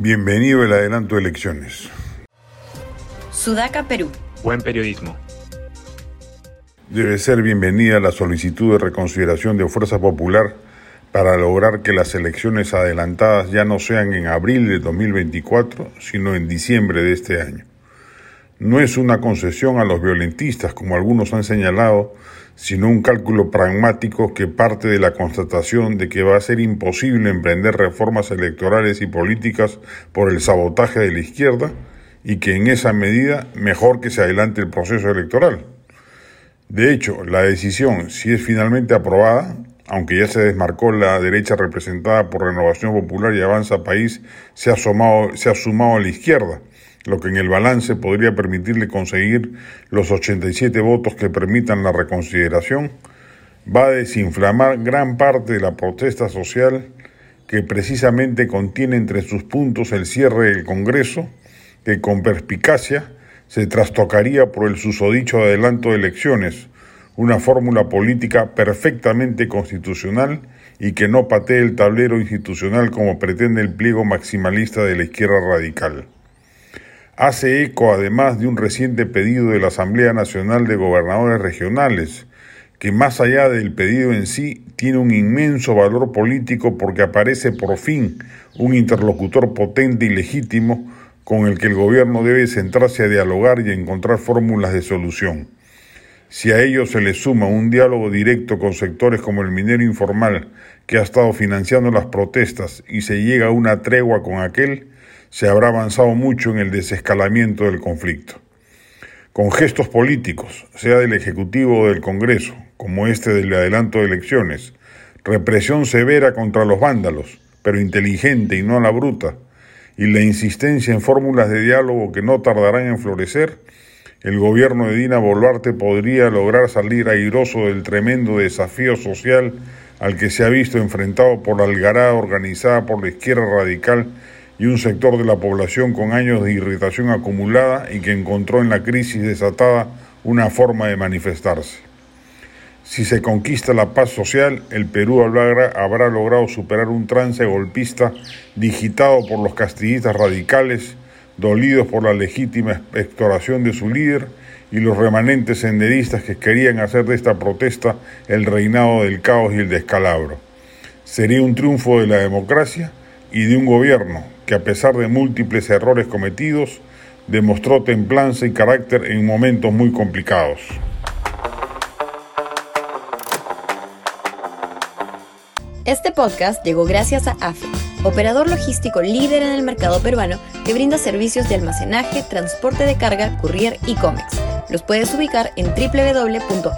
Bienvenido al adelanto de elecciones. Sudaca, Perú. Buen periodismo. Debe ser bienvenida la solicitud de reconsideración de Fuerza Popular para lograr que las elecciones adelantadas ya no sean en abril de 2024, sino en diciembre de este año. No es una concesión a los violentistas, como algunos han señalado, sino un cálculo pragmático que parte de la constatación de que va a ser imposible emprender reformas electorales y políticas por el sabotaje de la izquierda y que en esa medida mejor que se adelante el proceso electoral. De hecho, la decisión, si es finalmente aprobada, aunque ya se desmarcó la derecha representada por Renovación Popular y Avanza País, se ha, sumado, a la izquierda, lo que en el balance podría permitirle conseguir los 87 votos que permitan la reconsideración, va a desinflamar gran parte de la protesta social que precisamente contiene entre sus puntos el cierre del Congreso, que con perspicacia se trastocaría por el susodicho adelanto de elecciones, una fórmula política perfectamente constitucional y que no patee el tablero institucional como pretende el pliego maximalista de la izquierda radical. Hace eco además de un reciente pedido de la Asamblea Nacional de Gobernadores Regionales, que más allá del pedido en sí tiene un inmenso valor político porque aparece por fin un interlocutor potente y legítimo con el que el gobierno debe centrarse a dialogar y encontrar fórmulas de solución. Si a ello se le suma un diálogo directo con sectores como el minero informal, que ha estado financiando las protestas, y se llega a una tregua con aquel, se habrá avanzado mucho en el desescalamiento del conflicto. Con gestos políticos, sea del Ejecutivo o del Congreso, como este del adelanto de elecciones, represión severa contra los vándalos, pero inteligente y no a la bruta, y la insistencia en fórmulas de diálogo que no tardarán en florecer, el gobierno de Dina Boluarte podría lograr salir airoso del tremendo desafío social al que se ha visto enfrentado por la algarada organizada por la izquierda radical y un sector de la población con años de irritación acumulada y que encontró en la crisis desatada una forma de manifestarse. Si se conquista la paz social, el Perú habrá, logrado superar un trance golpista digitado por los castillistas radicales, dolidos por la legítima extoración de su líder y los remanentes senderistas que querían hacer de esta protesta el reinado del caos y el descalabro. Sería un triunfo de la democracia y de un gobierno que a pesar de múltiples errores cometidos, demostró templanza y carácter en momentos muy complicados. Este podcast llegó gracias a AFE, operador logístico líder en el mercado peruano que brinda servicios de almacenaje, transporte de carga, courier y cómics. Los puedes ubicar en www.afe.pe.